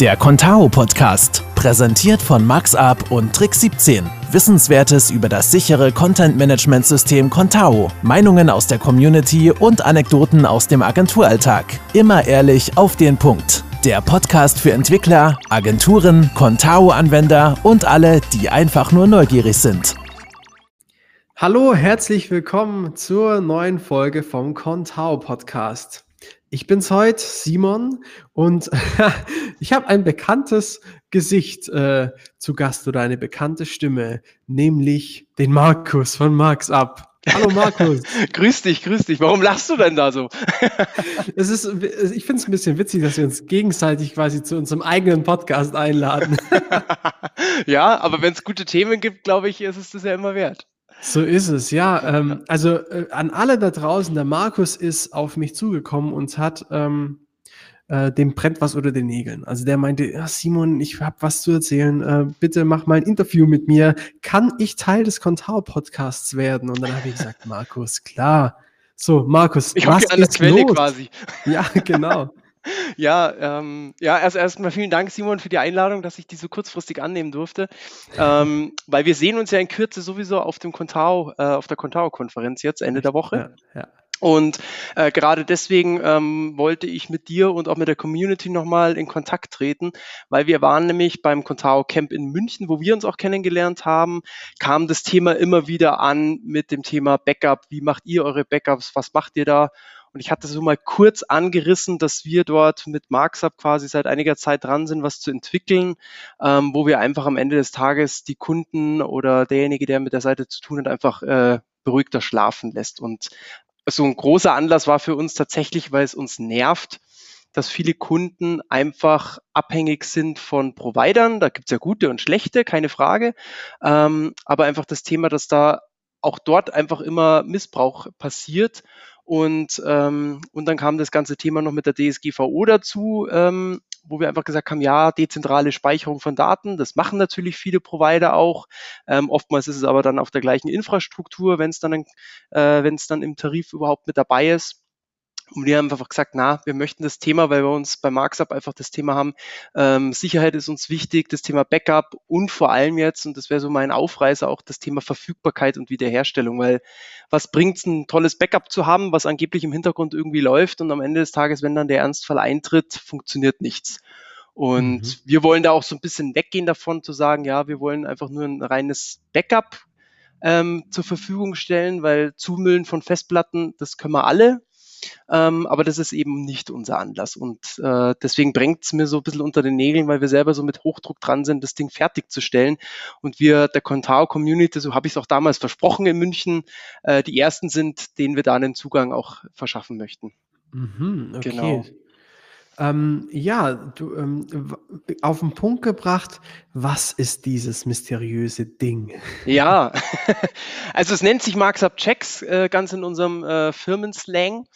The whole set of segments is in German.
Der Contao Podcast, präsentiert von MaxUp und Trick 17. Wissenswertes über das sichere Content Management System Contao, Meinungen aus der Community und Anekdoten aus dem Agenturalltag. Immer ehrlich auf den Punkt. Der Podcast für Entwickler, Agenturen, Contao-Anwender und alle, die einfach nur neugierig sind. Hallo, herzlich willkommen zur neuen Folge vom Contao Podcast. Ich bin's heute, Simon, und ich habe ein bekanntes Gesicht äh, zu Gast oder eine bekannte Stimme, nämlich den Markus von Marx Up. Hallo Markus. grüß dich, grüß dich. Warum lachst du denn da so? es ist, ich finde es ein bisschen witzig, dass wir uns gegenseitig quasi zu unserem eigenen Podcast einladen. ja, aber wenn es gute Themen gibt, glaube ich, ist es das ja immer wert. So ist es, ja. Ähm, also äh, an alle da draußen, der Markus ist auf mich zugekommen und hat ähm, äh, dem brennt was unter den Nägeln. Also der meinte, ja, Simon, ich habe was zu erzählen. Äh, bitte mach mal ein Interview mit mir. Kann ich Teil des Contao-Podcasts werden? Und dann habe ich gesagt, Markus, klar. So, Markus, ich was an der Quelle los? quasi. Ja, genau. Ja, ähm, ja, erst erstmal vielen Dank, Simon, für die Einladung, dass ich die so kurzfristig annehmen durfte. Ähm, weil wir sehen uns ja in Kürze sowieso auf dem Contao, äh, auf der Contao-Konferenz jetzt Ende der Woche. Ja, ja. Und äh, gerade deswegen ähm, wollte ich mit dir und auch mit der Community nochmal in Kontakt treten, weil wir waren nämlich beim Contao Camp in München, wo wir uns auch kennengelernt haben, kam das Thema immer wieder an mit dem Thema Backup. Wie macht ihr eure Backups? Was macht ihr da? Und ich hatte so mal kurz angerissen, dass wir dort mit MarksUp quasi seit einiger Zeit dran sind, was zu entwickeln, ähm, wo wir einfach am Ende des Tages die Kunden oder derjenige, der mit der Seite zu tun hat, einfach äh, beruhigter schlafen lässt. Und so ein großer Anlass war für uns tatsächlich, weil es uns nervt, dass viele Kunden einfach abhängig sind von Providern. Da gibt es ja gute und schlechte, keine Frage. Ähm, aber einfach das Thema, dass da auch dort einfach immer Missbrauch passiert und, ähm, und dann kam das ganze Thema noch mit der DSGVO dazu, ähm, wo wir einfach gesagt haben, ja, dezentrale Speicherung von Daten, das machen natürlich viele Provider auch. Ähm, oftmals ist es aber dann auf der gleichen Infrastruktur, wenn es dann, äh, wenn es dann im Tarif überhaupt mit dabei ist. Und wir haben einfach gesagt, na, wir möchten das Thema, weil wir uns bei MarksUp einfach das Thema haben, ähm, Sicherheit ist uns wichtig, das Thema Backup und vor allem jetzt, und das wäre so mein Aufreißer, auch das Thema Verfügbarkeit und Wiederherstellung, weil was bringt es, ein tolles Backup zu haben, was angeblich im Hintergrund irgendwie läuft und am Ende des Tages, wenn dann der Ernstfall eintritt, funktioniert nichts. Und mhm. wir wollen da auch so ein bisschen weggehen davon, zu sagen, ja, wir wollen einfach nur ein reines Backup ähm, zur Verfügung stellen, weil Zumüllen von Festplatten, das können wir alle. Ähm, aber das ist eben nicht unser Anlass. Und äh, deswegen bringt es mir so ein bisschen unter den Nägeln, weil wir selber so mit Hochdruck dran sind, das Ding fertigzustellen. Und wir der Contao Community, so habe ich es auch damals versprochen in München, äh, die ersten sind, denen wir da einen Zugang auch verschaffen möchten. Mhm, okay. Genau. Ähm, ja, du, ähm, auf den Punkt gebracht, was ist dieses mysteriöse Ding? Ja, also es nennt sich Marks Up Checks, äh, ganz in unserem äh, Firmenslang.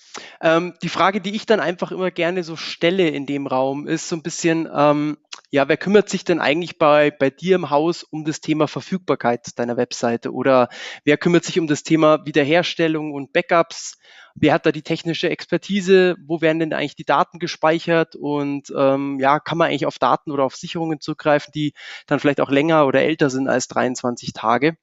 Ähm, die Frage, die ich dann einfach immer gerne so stelle in dem Raum, ist so ein bisschen, ähm, ja, wer kümmert sich denn eigentlich bei, bei dir im Haus um das Thema Verfügbarkeit deiner Webseite? Oder wer kümmert sich um das Thema Wiederherstellung und Backups? Wer hat da die technische Expertise? Wo werden denn eigentlich die Daten gespeichert? Und ähm, ja, kann man eigentlich auf Daten oder auf Sicherungen zugreifen, die dann vielleicht auch länger oder älter sind als 23 Tage?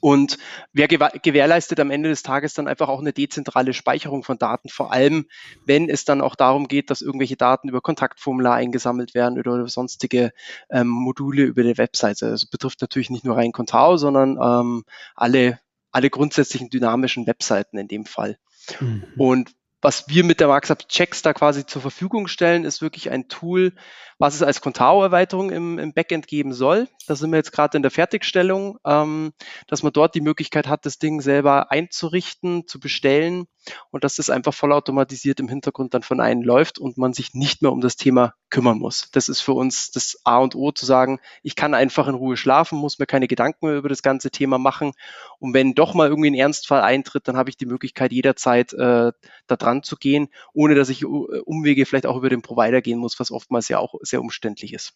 Und wer gewährleistet am Ende des Tages dann einfach auch eine dezentrale Speicherung von Daten, vor allem wenn es dann auch darum geht, dass irgendwelche Daten über Kontaktformular eingesammelt werden oder sonstige ähm, Module über der Webseite. Also betrifft natürlich nicht nur rein Contao, sondern ähm, alle, alle grundsätzlichen dynamischen Webseiten in dem Fall. Mhm. Und was wir mit der Markup Checks da quasi zur Verfügung stellen, ist wirklich ein Tool, was es als Contao-Erweiterung im, im, Backend geben soll. Da sind wir jetzt gerade in der Fertigstellung, ähm, dass man dort die Möglichkeit hat, das Ding selber einzurichten, zu bestellen und dass das einfach vollautomatisiert im Hintergrund dann von einem läuft und man sich nicht mehr um das Thema kümmern muss. Das ist für uns das A und O zu sagen, ich kann einfach in Ruhe schlafen, muss mir keine Gedanken mehr über das ganze Thema machen. Und wenn doch mal irgendwie ein Ernstfall eintritt, dann habe ich die Möglichkeit, jederzeit äh, da dran zu gehen, ohne dass ich äh, Umwege vielleicht auch über den Provider gehen muss, was oftmals ja auch sehr umständlich ist.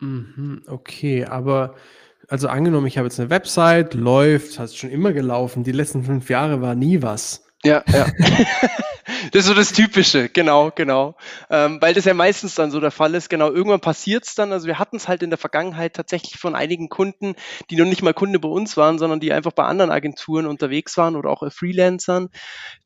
Mhm, okay, aber also angenommen, ich habe jetzt eine Website, läuft, hat schon immer gelaufen, die letzten fünf Jahre war nie was. Ja, ja. Das ist so das Typische, genau, genau. Ähm, weil das ja meistens dann so der Fall ist. Genau, irgendwann passiert es dann. Also wir hatten es halt in der Vergangenheit tatsächlich von einigen Kunden, die noch nicht mal Kunde bei uns waren, sondern die einfach bei anderen Agenturen unterwegs waren oder auch Freelancern,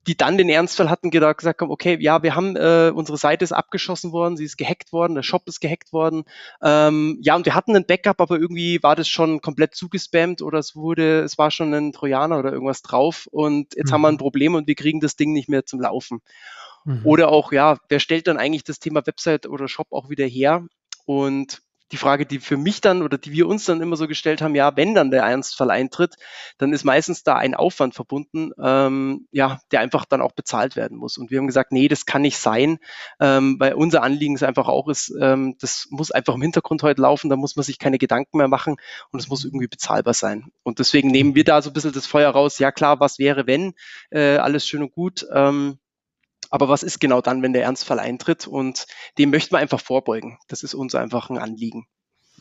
die dann den Ernstfall hatten, gesagt haben, okay, ja, wir haben, äh, unsere Seite ist abgeschossen worden, sie ist gehackt worden, der Shop ist gehackt worden. Ähm, ja, und wir hatten ein Backup, aber irgendwie war das schon komplett zugespammt oder es wurde, es war schon ein Trojaner oder irgendwas drauf und jetzt mhm. haben wir ein mhm. Problem und wir kriegen das Ding nicht mehr zum Laufen. Mhm. Oder auch, ja, wer stellt dann eigentlich das Thema Website oder Shop auch wieder her? Und die Frage, die für mich dann oder die wir uns dann immer so gestellt haben, ja, wenn dann der Ernstfall eintritt, dann ist meistens da ein Aufwand verbunden, ähm, ja, der einfach dann auch bezahlt werden muss. Und wir haben gesagt, nee, das kann nicht sein, ähm, weil unser Anliegen ist einfach auch ist, ähm, das muss einfach im Hintergrund heute laufen, da muss man sich keine Gedanken mehr machen und es muss irgendwie bezahlbar sein. Und deswegen nehmen wir da so ein bisschen das Feuer raus, ja klar, was wäre, wenn, äh, alles schön und gut, ähm, aber was ist genau dann, wenn der Ernstfall eintritt? Und dem möchten wir einfach vorbeugen. Das ist uns einfach ein Anliegen.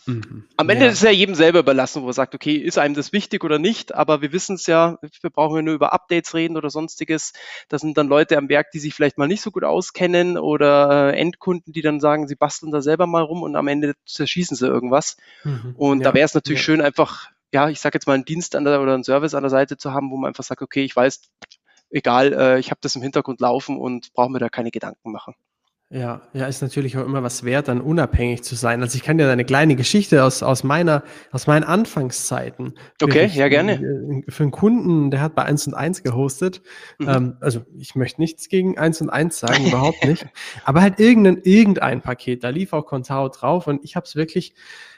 Mhm. Am Ende ja. ist es ja jedem selber überlassen, wo er sagt, okay, ist einem das wichtig oder nicht, aber wir wissen es ja, wir brauchen ja nur über Updates reden oder sonstiges. Das sind dann Leute am Werk, die sich vielleicht mal nicht so gut auskennen oder Endkunden, die dann sagen, sie basteln da selber mal rum und am Ende zerschießen sie irgendwas. Mhm. Und ja. da wäre es natürlich ja. schön, einfach, ja, ich sage jetzt mal einen Dienst an der, oder einen Service an der Seite zu haben, wo man einfach sagt, okay, ich weiß, egal, äh, ich habe das im Hintergrund laufen und brauche mir da keine Gedanken machen. Ja, ja, ist natürlich auch immer was wert, dann unabhängig zu sein. Also ich kann dir eine kleine Geschichte aus, aus meiner, aus meinen Anfangszeiten. Okay, ja, gerne. Äh, für einen Kunden, der hat bei 1 und 1 gehostet. Mhm. Ähm, also ich möchte nichts gegen 1 und 1 sagen, überhaupt nicht. Aber halt irgendein, irgendein Paket, da lief auch Contao drauf und ich habe es wirklich,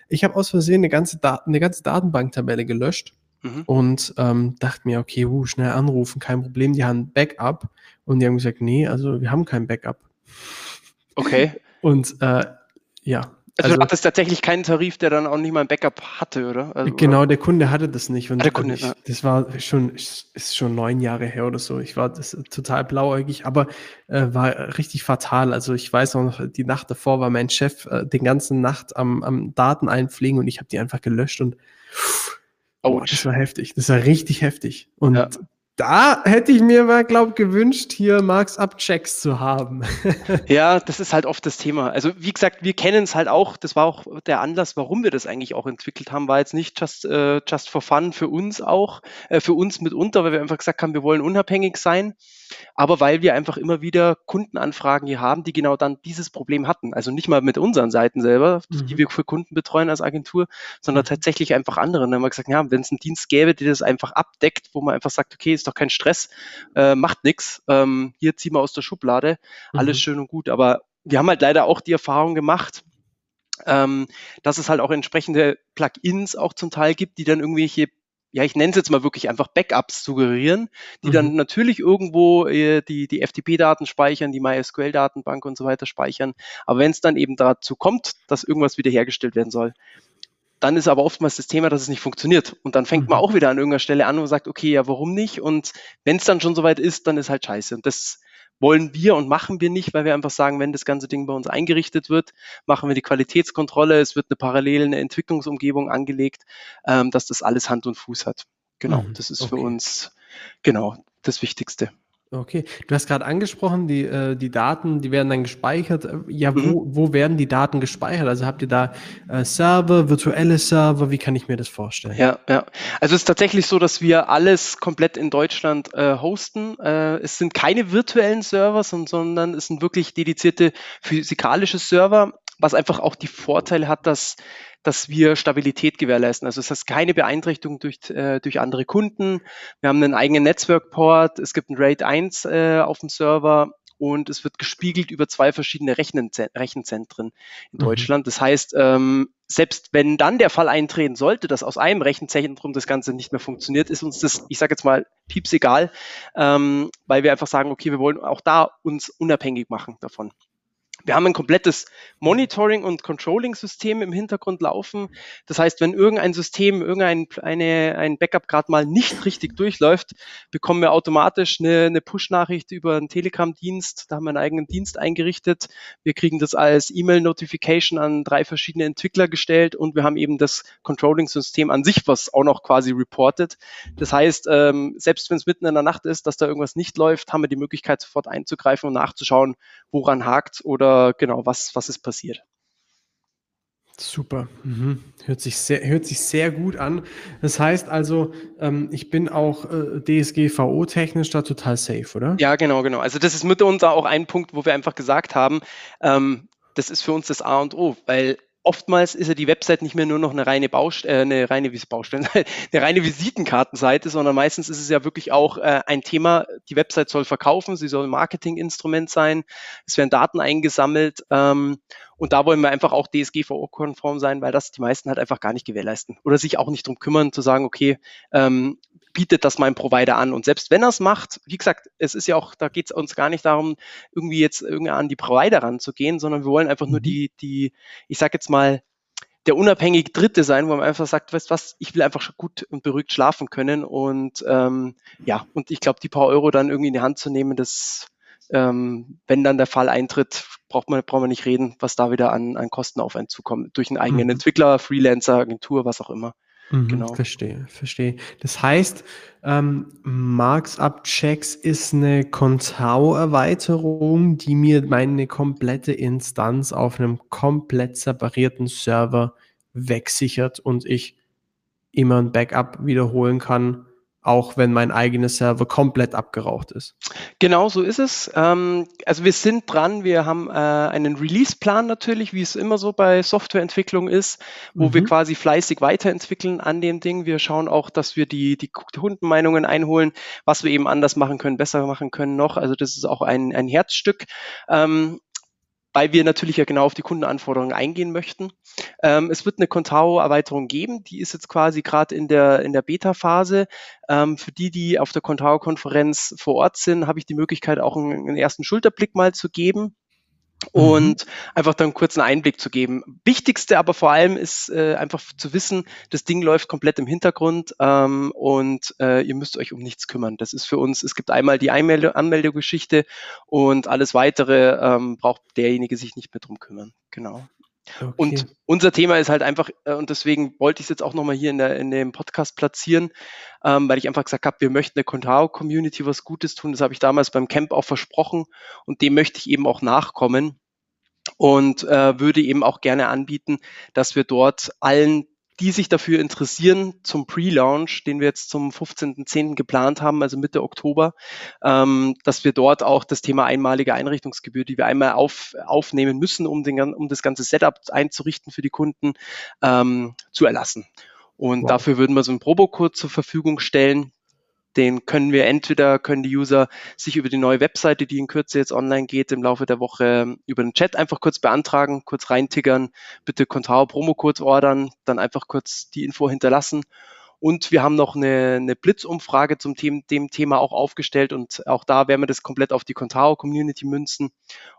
ich habe aus Versehen eine ganze, Daten, eine ganze Datenbanktabelle gelöscht Mhm. Und ähm, dachte mir, okay, uh, schnell anrufen, kein Problem, die haben Backup. Und die haben gesagt, nee, also wir haben kein Backup. Okay. Und äh, ja. Also, also du hattest tatsächlich keinen Tarif, der dann auch nicht mal ein Backup hatte, oder? Also, genau, oder? der Kunde hatte das nicht. Und der Kunde, ich, das war schon, ist schon neun Jahre her oder so. Ich war das total blauäugig, aber äh, war richtig fatal. Also ich weiß noch, die Nacht davor war mein Chef äh, den ganzen Nacht am, am Daten einpflegen und ich habe die einfach gelöscht und pff, Oh, das war heftig. Das war richtig heftig. Und ja. Da hätte ich mir mal, glaube gewünscht, hier Marks Up Checks zu haben. ja, das ist halt oft das Thema. Also, wie gesagt, wir kennen es halt auch. Das war auch der Anlass, warum wir das eigentlich auch entwickelt haben, war jetzt nicht just, uh, just for fun für uns auch, äh, für uns mitunter, weil wir einfach gesagt haben, wir wollen unabhängig sein aber weil wir einfach immer wieder Kundenanfragen hier haben, die genau dann dieses Problem hatten. Also nicht mal mit unseren Seiten selber, mhm. die wir für Kunden betreuen als Agentur, sondern mhm. tatsächlich einfach andere. dann haben wir gesagt, ja, wenn es einen Dienst gäbe, der das einfach abdeckt, wo man einfach sagt, okay, ist doch kein Stress, äh, macht nichts, ähm, hier ziehen wir aus der Schublade, mhm. alles schön und gut. Aber wir haben halt leider auch die Erfahrung gemacht, ähm, dass es halt auch entsprechende Plugins auch zum Teil gibt, die dann irgendwelche ja, ich nenne es jetzt mal wirklich einfach Backups suggerieren, die mhm. dann natürlich irgendwo äh, die, die FTP-Daten speichern, die MySQL-Datenbank und so weiter speichern. Aber wenn es dann eben dazu kommt, dass irgendwas wiederhergestellt werden soll, dann ist aber oftmals das Thema, dass es nicht funktioniert. Und dann fängt mhm. man auch wieder an irgendeiner Stelle an und sagt, okay, ja, warum nicht? Und wenn es dann schon soweit ist, dann ist halt scheiße. Und das wollen wir und machen wir nicht, weil wir einfach sagen, wenn das ganze Ding bei uns eingerichtet wird, machen wir die Qualitätskontrolle, es wird eine parallele Entwicklungsumgebung angelegt, ähm, dass das alles Hand und Fuß hat. Genau, mhm, das ist okay. für uns genau das Wichtigste. Okay, du hast gerade angesprochen, die, äh, die Daten, die werden dann gespeichert. Äh, ja, wo, mhm. wo werden die Daten gespeichert? Also habt ihr da äh, Server, virtuelle Server? Wie kann ich mir das vorstellen? Ja, ja. Also es ist tatsächlich so, dass wir alles komplett in Deutschland äh, hosten. Äh, es sind keine virtuellen Server, sondern es sind wirklich dedizierte physikalische Server, was einfach auch die Vorteile hat, dass dass wir Stabilität gewährleisten. Also es heißt keine Beeinträchtigung durch, äh, durch andere Kunden. Wir haben einen eigenen Netzwerkport. Es gibt ein RAID 1 äh, auf dem Server und es wird gespiegelt über zwei verschiedene Rechenzentren in mhm. Deutschland. Das heißt, ähm, selbst wenn dann der Fall eintreten sollte, dass aus einem Rechenzentrum das Ganze nicht mehr funktioniert, ist uns das, ich sage jetzt mal, pieps egal, ähm, weil wir einfach sagen, okay, wir wollen auch da uns unabhängig machen davon. Wir haben ein komplettes Monitoring- und Controlling-System im Hintergrund laufen. Das heißt, wenn irgendein System, irgendein eine, ein Backup gerade mal nicht richtig durchläuft, bekommen wir automatisch eine, eine Push-Nachricht über einen Telegram-Dienst. Da haben wir einen eigenen Dienst eingerichtet. Wir kriegen das als E-Mail-Notification an drei verschiedene Entwickler gestellt und wir haben eben das Controlling-System an sich, was auch noch quasi reportet. Das heißt, ähm, selbst wenn es mitten in der Nacht ist, dass da irgendwas nicht läuft, haben wir die Möglichkeit, sofort einzugreifen und nachzuschauen, woran hakt oder genau, was, was ist passiert. Super. Mhm. Hört, sich sehr, hört sich sehr gut an. Das heißt also, ähm, ich bin auch äh, DSGVO-technisch da total safe, oder? Ja, genau, genau. Also das ist mit uns auch ein Punkt, wo wir einfach gesagt haben, ähm, das ist für uns das A und O, weil oftmals ist ja die Website nicht mehr nur noch eine reine Baustelle, äh, eine reine Baustelle, eine reine Visitenkartenseite, sondern meistens ist es ja wirklich auch äh, ein Thema. Die Website soll verkaufen, sie soll ein Marketinginstrument sein, es werden Daten eingesammelt ähm, und da wollen wir einfach auch DSGVO-konform sein, weil das die meisten halt einfach gar nicht gewährleisten oder sich auch nicht drum kümmern, zu sagen, okay, ähm, bietet das mein Provider an. Und selbst wenn er es macht, wie gesagt, es ist ja auch, da geht es uns gar nicht darum, irgendwie jetzt irgendwie an die Provider ranzugehen, sondern wir wollen einfach nur mhm. die, die, ich sag jetzt mal, der unabhängige Dritte sein, wo man einfach sagt, weißt was, ich will einfach gut und beruhigt schlafen können. Und ähm, ja, und ich glaube, die paar Euro dann irgendwie in die Hand zu nehmen, das, ähm, wenn dann der Fall eintritt, braucht man, braucht man nicht reden, was da wieder an, an Kosten auf einen zukommt. Durch einen eigenen mhm. Entwickler, Freelancer, Agentur, was auch immer. Mhm, genau. Verstehe, verstehe. Das heißt, ähm, Marks-Up-Checks ist eine Contao-Erweiterung, die mir meine komplette Instanz auf einem komplett separierten Server wegsichert und ich immer ein Backup wiederholen kann auch wenn mein eigener Server komplett abgeraucht ist. Genau so ist es. Ähm, also wir sind dran, wir haben äh, einen Release-Plan natürlich, wie es immer so bei Softwareentwicklung ist, wo mhm. wir quasi fleißig weiterentwickeln an dem Ding. Wir schauen auch, dass wir die, die Kundenmeinungen einholen, was wir eben anders machen können, besser machen können noch. Also das ist auch ein, ein Herzstück. Ähm, weil wir natürlich ja genau auf die Kundenanforderungen eingehen möchten. Ähm, es wird eine Contao-Erweiterung geben, die ist jetzt quasi gerade in der, in der Beta-Phase. Ähm, für die, die auf der Contao-Konferenz vor Ort sind, habe ich die Möglichkeit, auch einen, einen ersten Schulterblick mal zu geben. Und mhm. einfach dann kurz einen Einblick zu geben. Wichtigste aber vor allem ist äh, einfach zu wissen, das Ding läuft komplett im Hintergrund ähm, und äh, ihr müsst euch um nichts kümmern. Das ist für uns, es gibt einmal die Einmelde Anmeldegeschichte und alles weitere ähm, braucht derjenige sich nicht mehr drum kümmern. Genau. Okay. Und unser Thema ist halt einfach, äh, und deswegen wollte ich es jetzt auch nochmal hier in, der, in dem Podcast platzieren, ähm, weil ich einfach gesagt habe, wir möchten der Contao-Community was Gutes tun. Das habe ich damals beim Camp auch versprochen und dem möchte ich eben auch nachkommen und äh, würde eben auch gerne anbieten, dass wir dort allen die sich dafür interessieren zum Pre-Launch, den wir jetzt zum 15.10. geplant haben, also Mitte Oktober, ähm, dass wir dort auch das Thema einmalige Einrichtungsgebühr, die wir einmal auf, aufnehmen müssen, um, den, um das ganze Setup einzurichten für die Kunden, ähm, zu erlassen. Und wow. dafür würden wir so einen Probocode zur Verfügung stellen, den können wir entweder, können die User sich über die neue Webseite, die in Kürze jetzt online geht, im Laufe der Woche über den Chat einfach kurz beantragen, kurz reintiggern, bitte Contao Promo-Code ordern, dann einfach kurz die Info hinterlassen. Und wir haben noch eine, eine Blitzumfrage zum Thema, dem Thema auch aufgestellt und auch da werden wir das komplett auf die Contao Community münzen.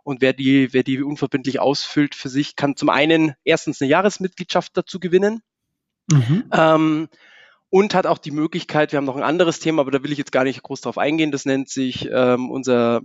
Und wer die, wer die unverbindlich ausfüllt für sich, kann zum einen erstens eine Jahresmitgliedschaft dazu gewinnen. Mhm. Ähm, und hat auch die Möglichkeit, wir haben noch ein anderes Thema, aber da will ich jetzt gar nicht groß drauf eingehen, das nennt sich ähm, unser,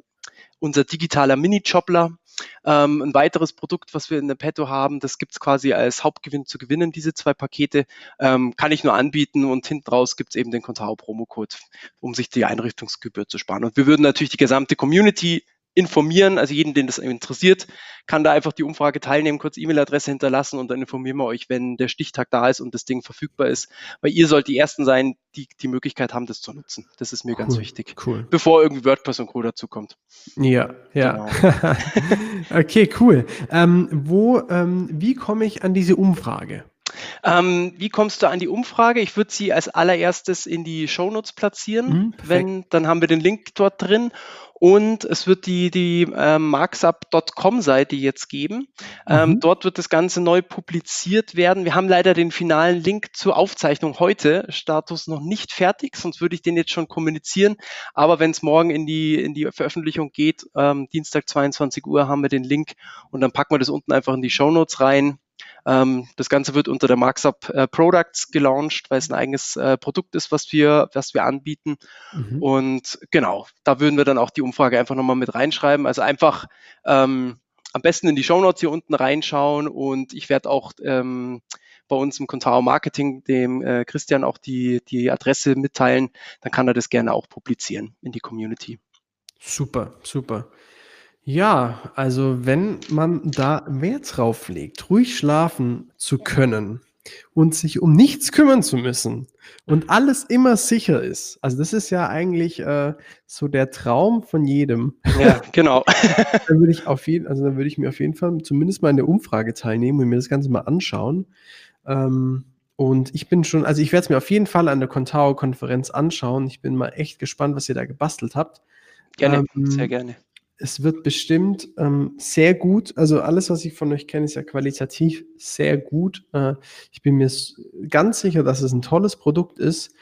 unser digitaler Mini-Jobbler. Ähm, ein weiteres Produkt, was wir in der Petto haben, das gibt's quasi als Hauptgewinn zu gewinnen, diese zwei Pakete, ähm, kann ich nur anbieten und hinten raus gibt's eben den Contao Promo-Code, um sich die Einrichtungsgebühr zu sparen. Und wir würden natürlich die gesamte Community informieren. Also jeden, den das interessiert, kann da einfach die Umfrage teilnehmen, kurz E-Mail-Adresse hinterlassen und dann informieren wir euch, wenn der Stichtag da ist und das Ding verfügbar ist. Weil ihr sollt die Ersten sein, die die Möglichkeit haben, das zu nutzen. Das ist mir cool, ganz wichtig. Cool. Bevor irgendwie WordPress und Co. dazu kommt. Ja, ja. Genau. okay, cool. Ähm, wo, ähm, wie komme ich an diese Umfrage? Ähm, wie kommst du an die Umfrage? Ich würde sie als allererstes in die Shownotes platzieren. Mhm, wenn, dann haben wir den Link dort drin. Und es wird die, die äh, marksup.com-Seite jetzt geben. Ähm, mhm. dort wird das Ganze neu publiziert werden. Wir haben leider den finalen Link zur Aufzeichnung heute, Status noch nicht fertig, sonst würde ich den jetzt schon kommunizieren. Aber wenn es morgen in die, in die Veröffentlichung geht, ähm, Dienstag 22 Uhr, haben wir den Link und dann packen wir das unten einfach in die Show Notes rein. Ähm, das Ganze wird unter der Markup äh, Products gelauncht, weil es ein eigenes äh, Produkt ist, was wir, was wir anbieten. Mhm. Und genau, da würden wir dann auch die Umfrage einfach nochmal mit reinschreiben. Also einfach ähm, am besten in die Show Notes hier unten reinschauen und ich werde auch ähm, bei uns im Contao Marketing dem äh, Christian auch die, die Adresse mitteilen. Dann kann er das gerne auch publizieren in die Community. Super, super. Ja, also wenn man da Wert drauf legt, ruhig schlafen zu können und sich um nichts kümmern zu müssen und alles immer sicher ist, also das ist ja eigentlich äh, so der Traum von jedem. Ja, genau. dann würde ich auf jeden, also dann würde ich mir auf jeden Fall zumindest mal in der Umfrage teilnehmen und mir das Ganze mal anschauen. Ähm, und ich bin schon, also ich werde es mir auf jeden Fall an der Contao-Konferenz anschauen. Ich bin mal echt gespannt, was ihr da gebastelt habt. Gerne, ähm, sehr gerne es wird bestimmt ähm, sehr gut. Also alles, was ich von euch kenne, ist ja qualitativ sehr gut. Äh, ich bin mir ganz sicher, dass es ein tolles Produkt ist.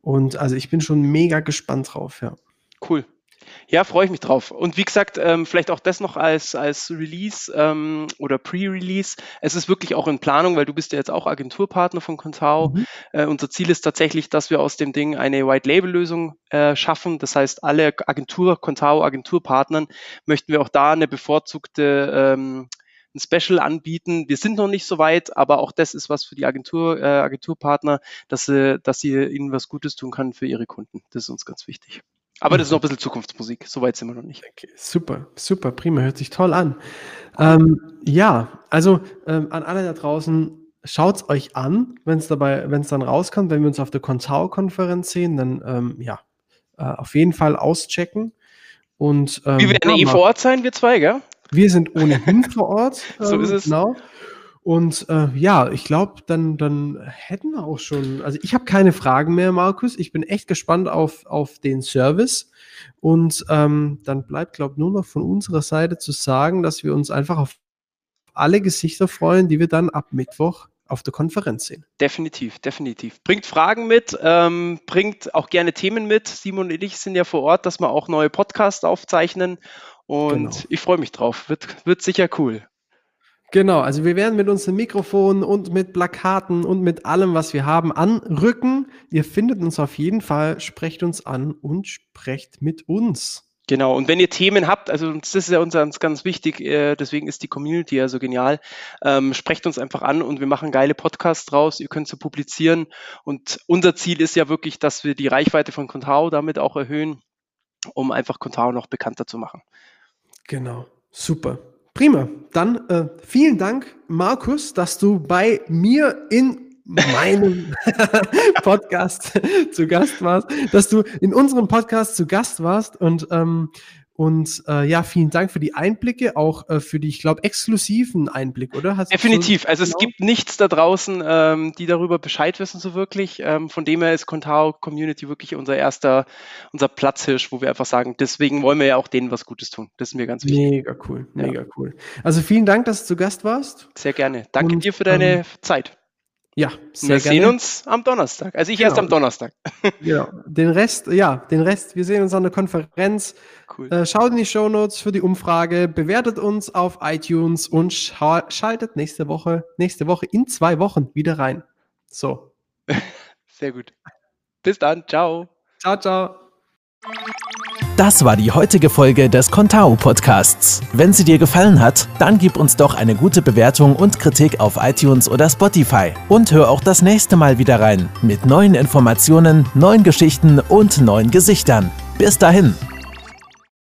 Und also ich bin schon mega gespannt drauf, ja. Cool. Ja, freue ich mich drauf. Und wie gesagt, ähm, vielleicht auch das noch als, als Release ähm, oder Pre-Release. Es ist wirklich auch in Planung, weil du bist ja jetzt auch Agenturpartner von Contao. Mhm. Äh, unser Ziel ist tatsächlich, dass wir aus dem Ding eine White-Label-Lösung äh, schaffen. Das heißt, alle Agentur, Contao Agenturpartnern möchten wir auch da eine bevorzugte ähm, ein Special anbieten. Wir sind noch nicht so weit, aber auch das ist was für die Agentur, äh, Agenturpartner, dass sie, dass sie ihnen was Gutes tun kann für ihre Kunden. Das ist uns ganz wichtig. Aber das ist noch ein bisschen Zukunftsmusik. Soweit sind wir noch nicht. Okay, super, super, prima. Hört sich toll an. Ähm, ja, also ähm, an alle da draußen, schaut es euch an, wenn es dabei, wenn es dann rauskommt, wenn wir uns auf der Contao-Konferenz sehen, dann ähm, ja, äh, auf jeden Fall auschecken. Und, ähm, wir werden ja, eh vor Ort sein, wir zwei, gell? Wir sind ohnehin vor Ort. so ist es. Genau. Und äh, ja, ich glaube, dann, dann hätten wir auch schon. Also ich habe keine Fragen mehr, Markus. Ich bin echt gespannt auf, auf den Service. Und ähm, dann bleibt, glaube ich, nur noch von unserer Seite zu sagen, dass wir uns einfach auf alle Gesichter freuen, die wir dann ab Mittwoch auf der Konferenz sehen. Definitiv, definitiv. Bringt Fragen mit, ähm, bringt auch gerne Themen mit. Simon und ich sind ja vor Ort, dass wir auch neue Podcasts aufzeichnen. Und genau. ich freue mich drauf. Wird, wird sicher cool. Genau, also wir werden mit unseren Mikrofonen und mit Plakaten und mit allem, was wir haben, anrücken. Ihr findet uns auf jeden Fall, sprecht uns an und sprecht mit uns. Genau, und wenn ihr Themen habt, also das ist ja uns ganz, wichtig, äh, deswegen ist die Community ja so genial, ähm, sprecht uns einfach an und wir machen geile Podcasts draus, ihr könnt sie publizieren und unser Ziel ist ja wirklich, dass wir die Reichweite von Contao damit auch erhöhen, um einfach Contao noch bekannter zu machen. Genau, super. Prima. Dann äh, vielen Dank, Markus, dass du bei mir in meinem Podcast zu Gast warst, dass du in unserem Podcast zu Gast warst und ähm, und äh, ja, vielen Dank für die Einblicke, auch äh, für die, ich glaube, exklusiven Einblick, oder? Hast Definitiv. So, also genau? es gibt nichts da draußen, ähm, die darüber Bescheid wissen, so wirklich. Ähm, von dem her ist Contao Community wirklich unser erster, unser Platzhirsch, wo wir einfach sagen, deswegen wollen wir ja auch denen was Gutes tun. Das ist mir ganz wichtig. Mega cool, mega ja. cool. Also vielen Dank, dass du zu Gast warst. Sehr gerne. Danke und, dir für deine ähm, Zeit. Ja, sehr wir gerne. sehen uns am Donnerstag. Also ich genau. erst am Donnerstag. Genau. Den Rest, ja, den Rest, wir sehen uns an der Konferenz. Cool. Äh, schaut in die Show Notes für die Umfrage, bewertet uns auf iTunes und schaltet nächste Woche, nächste Woche in zwei Wochen wieder rein. So. Sehr gut. Bis dann. Ciao. Ciao, ciao. Das war die heutige Folge des Contao Podcasts. Wenn sie dir gefallen hat, dann gib uns doch eine gute Bewertung und Kritik auf iTunes oder Spotify. Und hör auch das nächste Mal wieder rein mit neuen Informationen, neuen Geschichten und neuen Gesichtern. Bis dahin.